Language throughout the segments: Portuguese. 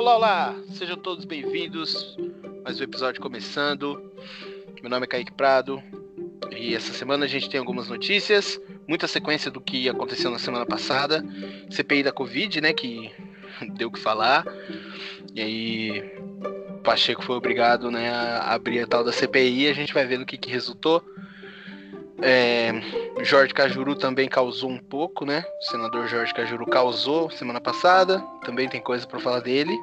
Olá, olá! Sejam todos bem-vindos. Mais um episódio começando. Meu nome é Kaique Prado. E essa semana a gente tem algumas notícias, muita sequência do que aconteceu na semana passada. CPI da Covid, né? Que deu o que falar. E aí, Pacheco foi obrigado né, a abrir a tal da CPI. A gente vai ver no que, que resultou. É, Jorge Cajuru também causou um pouco, né? O senador Jorge Cajuru causou semana passada. Também tem coisa para falar dele.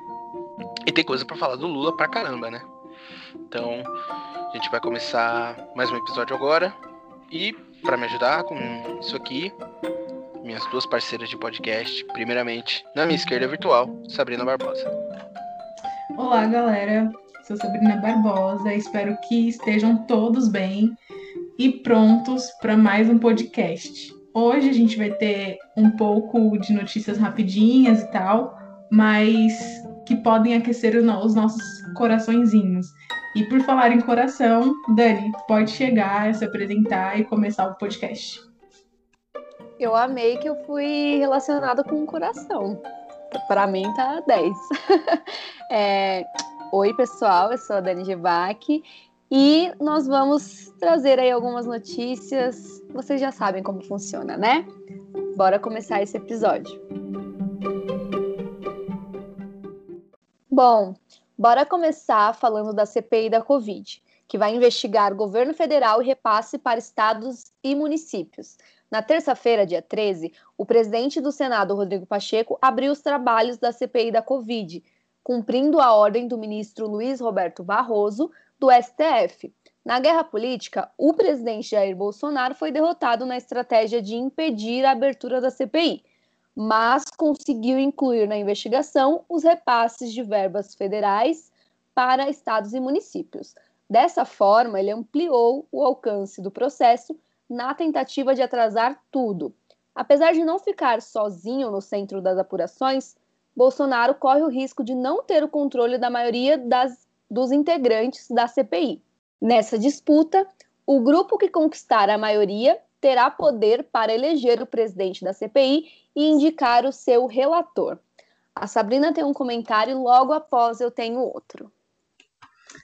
E tem coisa para falar do Lula pra caramba, né? Então, a gente vai começar mais um episódio agora. E para me ajudar com isso aqui, minhas duas parceiras de podcast, primeiramente, na minha esquerda virtual, Sabrina Barbosa. Olá, galera. Sou Sabrina Barbosa. Espero que estejam todos bem e prontos para mais um podcast. Hoje a gente vai ter um pouco de notícias rapidinhas e tal, mas que podem aquecer os nossos coraçõezinhos. E por falar em coração, Dani, pode chegar, se apresentar e começar o podcast. Eu amei que eu fui relacionada com o coração. Para mim tá 10. é... Oi, pessoal, eu sou a Dani Gevac e nós vamos trazer aí algumas notícias. Vocês já sabem como funciona, né? Bora começar esse episódio. Bom, bora começar falando da CPI da Covid, que vai investigar governo federal e repasse para estados e municípios. Na terça-feira, dia 13, o presidente do Senado, Rodrigo Pacheco, abriu os trabalhos da CPI da Covid, cumprindo a ordem do ministro Luiz Roberto Barroso, do STF. Na guerra política, o presidente Jair Bolsonaro foi derrotado na estratégia de impedir a abertura da CPI, mas conseguiu incluir na investigação os repasses de verbas federais para estados e municípios. Dessa forma, ele ampliou o alcance do processo na tentativa de atrasar tudo. Apesar de não ficar sozinho no centro das apurações, Bolsonaro corre o risco de não ter o controle da maioria das dos integrantes da CPI. Nessa disputa, o grupo que conquistar a maioria terá poder para eleger o presidente da CPI e indicar o seu relator. A Sabrina tem um comentário logo após eu tenho outro.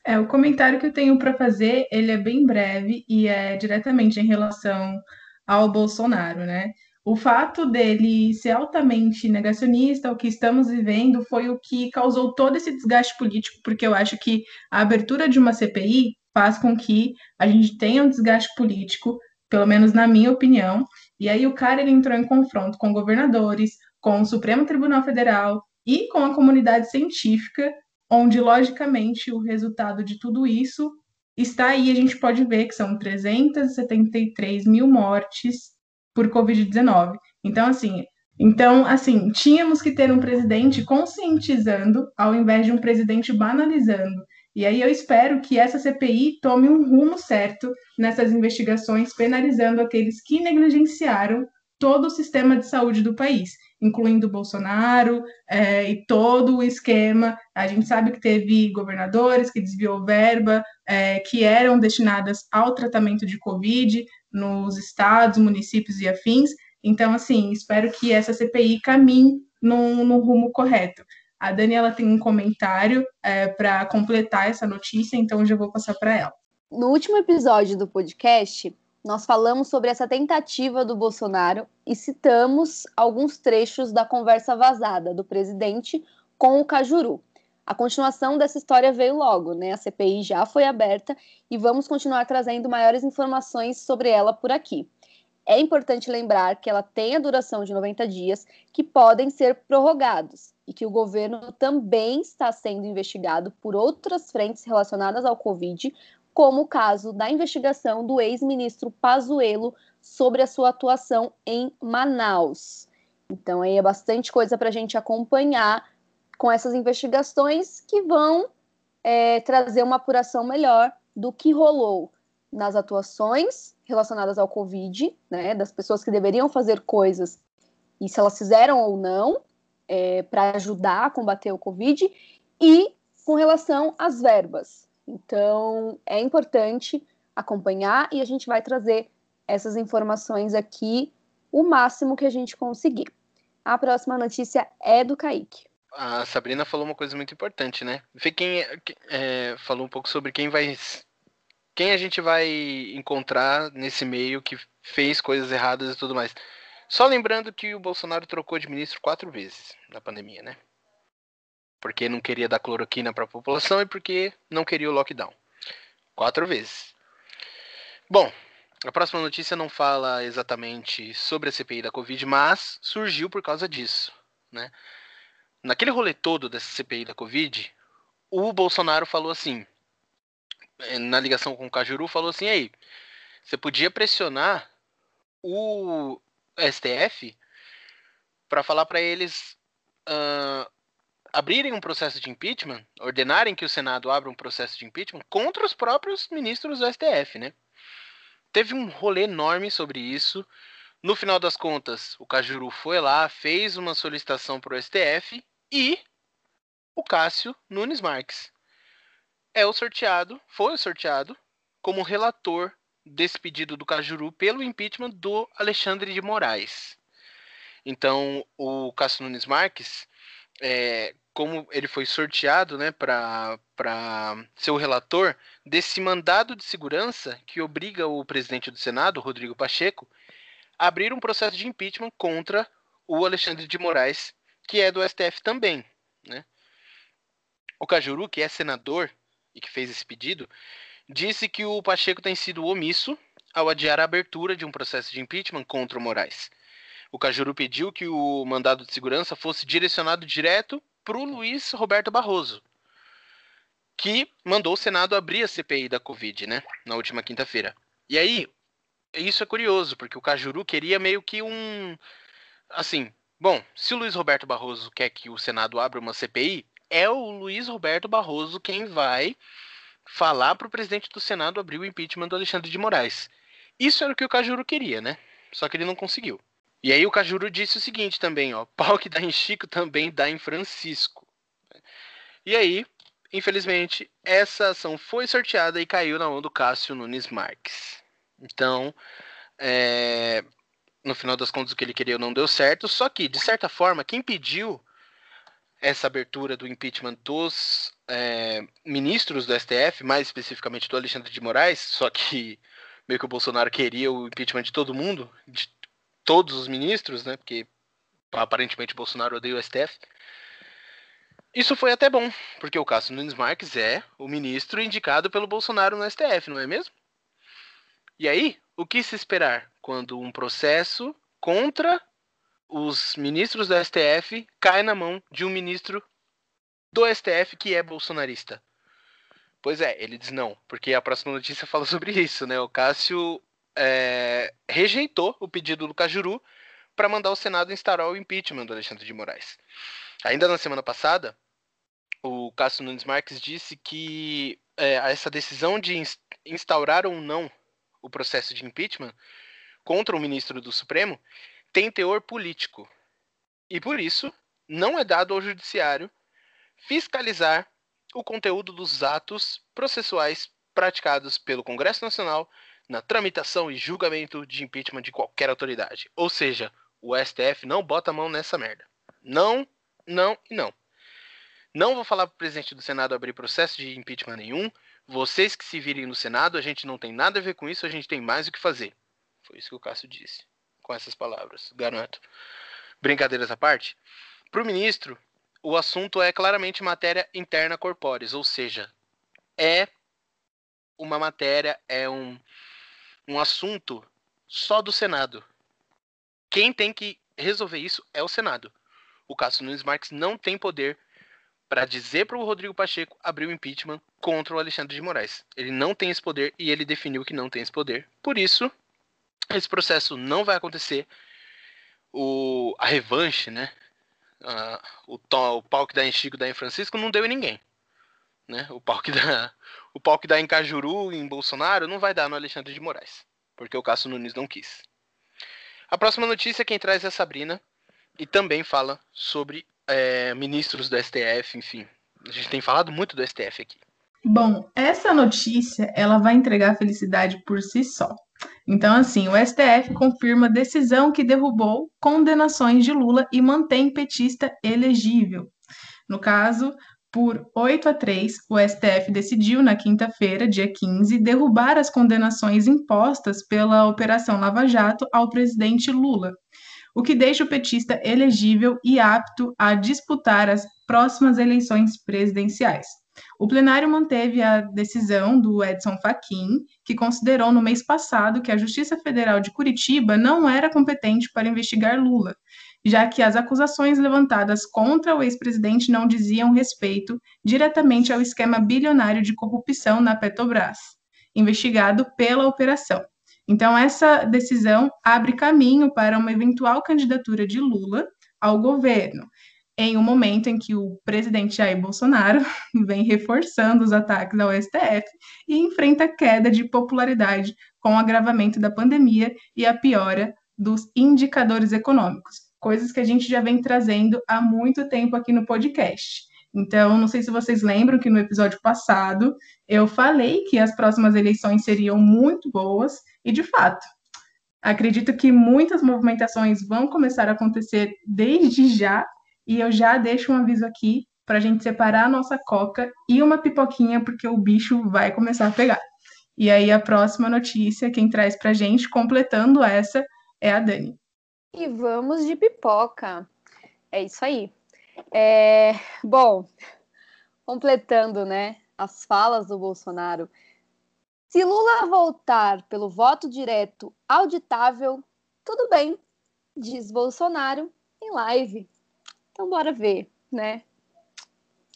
É, o comentário que eu tenho para fazer, ele é bem breve e é diretamente em relação ao Bolsonaro, né? O fato dele ser altamente negacionista, o que estamos vivendo, foi o que causou todo esse desgaste político, porque eu acho que a abertura de uma CPI faz com que a gente tenha um desgaste político, pelo menos na minha opinião. E aí o cara ele entrou em confronto com governadores, com o Supremo Tribunal Federal e com a comunidade científica, onde logicamente o resultado de tudo isso está aí. A gente pode ver que são 373 mil mortes por Covid-19. Então, assim, então, assim, tínhamos que ter um presidente conscientizando ao invés de um presidente banalizando. E aí eu espero que essa CPI tome um rumo certo nessas investigações, penalizando aqueles que negligenciaram todo o sistema de saúde do país, incluindo Bolsonaro é, e todo o esquema. A gente sabe que teve governadores que desviou verba, é, que eram destinadas ao tratamento de Covid, nos estados, municípios e afins. Então, assim, espero que essa CPI caminhe no, no rumo correto. A Daniela tem um comentário é, para completar essa notícia, então eu já vou passar para ela. No último episódio do podcast, nós falamos sobre essa tentativa do Bolsonaro e citamos alguns trechos da conversa vazada do presidente com o Cajuru. A continuação dessa história veio logo, né? A CPI já foi aberta e vamos continuar trazendo maiores informações sobre ela por aqui. É importante lembrar que ela tem a duração de 90 dias, que podem ser prorrogados, e que o governo também está sendo investigado por outras frentes relacionadas ao Covid, como o caso da investigação do ex-ministro Pazuello sobre a sua atuação em Manaus. Então, aí é bastante coisa para a gente acompanhar com essas investigações que vão é, trazer uma apuração melhor do que rolou nas atuações relacionadas ao Covid, né, das pessoas que deveriam fazer coisas e se elas fizeram ou não é, para ajudar a combater o Covid e com relação às verbas. Então, é importante acompanhar e a gente vai trazer essas informações aqui o máximo que a gente conseguir. A próxima notícia é do Kaique. a Sabrina falou uma coisa muito importante, né? Vê quem é, falou um pouco sobre quem vai. Quem a gente vai encontrar nesse meio que fez coisas erradas e tudo mais. Só lembrando que o Bolsonaro trocou de ministro quatro vezes na pandemia, né? Porque não queria dar cloroquina para a população e porque não queria o lockdown. Quatro vezes. Bom, a próxima notícia não fala exatamente sobre a CPI da Covid, mas surgiu por causa disso, né? Naquele rolê todo dessa CPI da Covid, o Bolsonaro falou assim, eh, na ligação com o Cajuru, falou assim, aí, você podia pressionar o STF para falar para eles uh, abrirem um processo de impeachment, ordenarem que o Senado abra um processo de impeachment contra os próprios ministros do STF, né? Teve um rolê enorme sobre isso. No final das contas, o Cajuru foi lá, fez uma solicitação para o STF e o Cássio Nunes Marques é o sorteado, foi o sorteado como relator desse pedido do Cajuru pelo impeachment do Alexandre de Moraes. Então, o Cássio Nunes Marques, é, como ele foi sorteado né, para ser o relator desse mandado de segurança que obriga o presidente do Senado, Rodrigo Pacheco, a abrir um processo de impeachment contra o Alexandre de Moraes, que é do STF também. Né? O Cajuru, que é senador e que fez esse pedido, disse que o Pacheco tem sido omisso ao adiar a abertura de um processo de impeachment contra o Moraes. O Cajuru pediu que o mandado de segurança fosse direcionado direto para o Luiz Roberto Barroso, que mandou o Senado abrir a CPI da Covid, né, na última quinta-feira. E aí, isso é curioso, porque o Cajuru queria meio que um. Assim, bom, se o Luiz Roberto Barroso quer que o Senado abra uma CPI, é o Luiz Roberto Barroso quem vai falar para o presidente do Senado abrir o impeachment do Alexandre de Moraes. Isso era o que o Cajuru queria, né? Só que ele não conseguiu. E aí o Cajuru disse o seguinte também, ó, pau que dá em Chico também dá em Francisco. E aí, infelizmente, essa ação foi sorteada e caiu na mão do Cássio Nunes Marques. Então, é, no final das contas, o que ele queria não deu certo. Só que, de certa forma, quem pediu essa abertura do impeachment dos é, ministros do STF, mais especificamente do Alexandre de Moraes, só que meio que o Bolsonaro queria o impeachment de todo mundo, de todos os ministros, né? Porque aparentemente Bolsonaro odeia o STF. Isso foi até bom, porque o Cássio Nunes Marques é o ministro indicado pelo Bolsonaro no STF, não é mesmo? E aí, o que se esperar quando um processo contra os ministros do STF cai na mão de um ministro do STF que é bolsonarista. Pois é, ele diz não, porque a próxima notícia fala sobre isso, né? O Cássio é, rejeitou o pedido do Cajuru para mandar o Senado instaurar o impeachment do Alexandre de Moraes. Ainda na semana passada, o Cássio Nunes Marques disse que é, essa decisão de instaurar ou não o processo de impeachment contra o ministro do Supremo tem teor político. E por isso, não é dado ao judiciário fiscalizar o conteúdo dos atos processuais praticados pelo Congresso Nacional na tramitação e julgamento de impeachment de qualquer autoridade. Ou seja, o STF não bota a mão nessa merda. Não, não e não. Não vou falar para o presidente do Senado abrir processo de impeachment nenhum. Vocês que se virem no Senado, a gente não tem nada a ver com isso, a gente tem mais o que fazer. Foi isso que o Cássio disse com essas palavras, garanto. Brincadeiras à parte, para o ministro, o assunto é claramente matéria interna corpóreis, ou seja, é uma matéria, é um, um assunto só do Senado. Quem tem que resolver isso é o Senado. O Cássio Nunes Marques não tem poder para dizer para o Rodrigo Pacheco abrir o impeachment contra o Alexandre de Moraes. Ele não tem esse poder e ele definiu que não tem esse poder. Por isso, esse processo não vai acontecer. O, a revanche, né? Uh, o, to, o pau que dá em Chico dá em Francisco não deu em ninguém. Né? O, pau que dá, o pau que dá em Cajuru, em Bolsonaro, não vai dar no Alexandre de Moraes. Porque o Cássio Nunes não quis. A próxima notícia quem traz é a Sabrina. E também fala sobre é, ministros do STF, enfim. A gente tem falado muito do STF aqui. Bom, essa notícia ela vai entregar felicidade por si só. Então, assim, o STF confirma decisão que derrubou condenações de Lula e mantém petista elegível. No caso, por 8 a 3, o STF decidiu na quinta-feira, dia 15, derrubar as condenações impostas pela Operação Lava Jato ao presidente Lula, o que deixa o petista elegível e apto a disputar as próximas eleições presidenciais. O plenário manteve a decisão do Edson Fachin, que considerou no mês passado que a Justiça Federal de Curitiba não era competente para investigar Lula, já que as acusações levantadas contra o ex-presidente não diziam respeito diretamente ao esquema bilionário de corrupção na Petrobras, investigado pela operação. Então, essa decisão abre caminho para uma eventual candidatura de Lula ao governo, em um momento em que o presidente Jair Bolsonaro vem reforçando os ataques ao STF e enfrenta queda de popularidade com o agravamento da pandemia e a piora dos indicadores econômicos, coisas que a gente já vem trazendo há muito tempo aqui no podcast. Então, não sei se vocês lembram que no episódio passado eu falei que as próximas eleições seriam muito boas, e de fato, acredito que muitas movimentações vão começar a acontecer desde já e eu já deixo um aviso aqui para a gente separar a nossa coca e uma pipoquinha, porque o bicho vai começar a pegar. E aí a próxima notícia, quem traz para a gente, completando essa, é a Dani. E vamos de pipoca. É isso aí. É... Bom, completando, né, as falas do Bolsonaro. Se Lula voltar pelo voto direto auditável, tudo bem, diz Bolsonaro em live. Então, bora ver, né?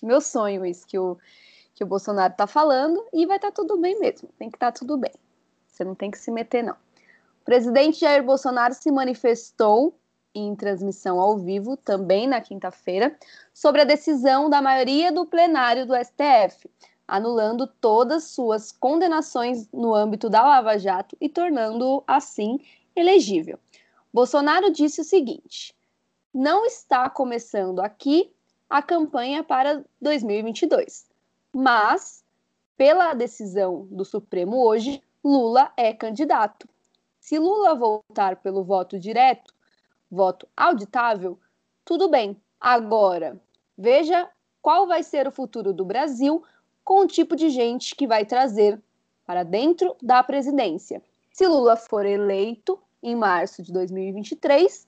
Meu sonho, isso que o, que o Bolsonaro tá falando, e vai estar tá tudo bem mesmo. Tem que estar tá tudo bem. Você não tem que se meter, não. O presidente Jair Bolsonaro se manifestou em transmissão ao vivo, também na quinta-feira, sobre a decisão da maioria do plenário do STF, anulando todas suas condenações no âmbito da Lava Jato e tornando-o, assim, elegível. Bolsonaro disse o seguinte: não está começando aqui a campanha para 2022. Mas, pela decisão do Supremo hoje, Lula é candidato. Se Lula voltar pelo voto direto, voto auditável, tudo bem. Agora, veja qual vai ser o futuro do Brasil com o tipo de gente que vai trazer para dentro da presidência. Se Lula for eleito em março de 2023,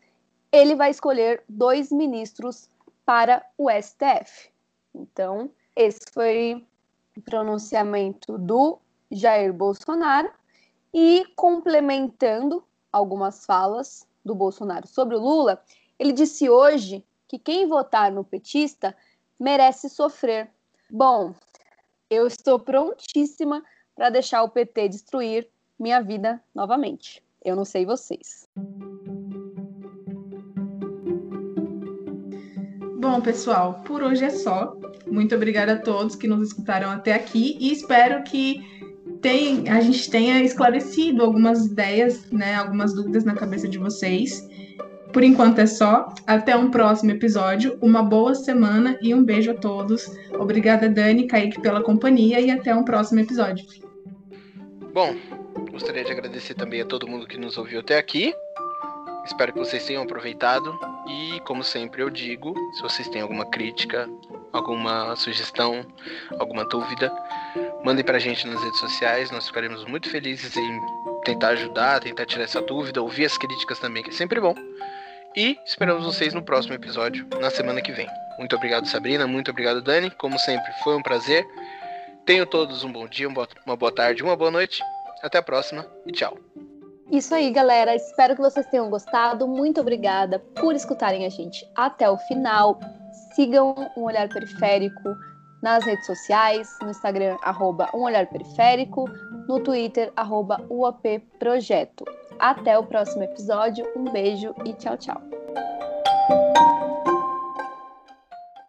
ele vai escolher dois ministros para o STF. Então, esse foi o pronunciamento do Jair Bolsonaro e complementando algumas falas do Bolsonaro sobre o Lula, ele disse hoje que quem votar no petista merece sofrer. Bom, eu estou prontíssima para deixar o PT destruir minha vida novamente. Eu não sei vocês. Bom, pessoal, por hoje é só. Muito obrigada a todos que nos escutaram até aqui e espero que tem, a gente tenha esclarecido algumas ideias, né, algumas dúvidas na cabeça de vocês. Por enquanto é só. Até um próximo episódio. Uma boa semana e um beijo a todos. Obrigada, Dani, Kaique, pela companhia e até um próximo episódio. Bom, gostaria de agradecer também a todo mundo que nos ouviu até aqui. Espero que vocês tenham aproveitado e, como sempre eu digo, se vocês têm alguma crítica, alguma sugestão, alguma dúvida, mandem pra gente nas redes sociais, nós ficaremos muito felizes em tentar ajudar, tentar tirar essa dúvida, ouvir as críticas também, que é sempre bom. E esperamos vocês no próximo episódio, na semana que vem. Muito obrigado, Sabrina, muito obrigado, Dani. Como sempre, foi um prazer. Tenham todos um bom dia, uma boa tarde, uma boa noite. Até a próxima e tchau. Isso aí, galera. Espero que vocês tenham gostado. Muito obrigada por escutarem a gente até o final. Sigam um olhar periférico nas redes sociais, no Instagram, arroba um olhar periférico, no Twitter, arroba UAP Projeto. Até o próximo episódio. Um beijo e tchau, tchau.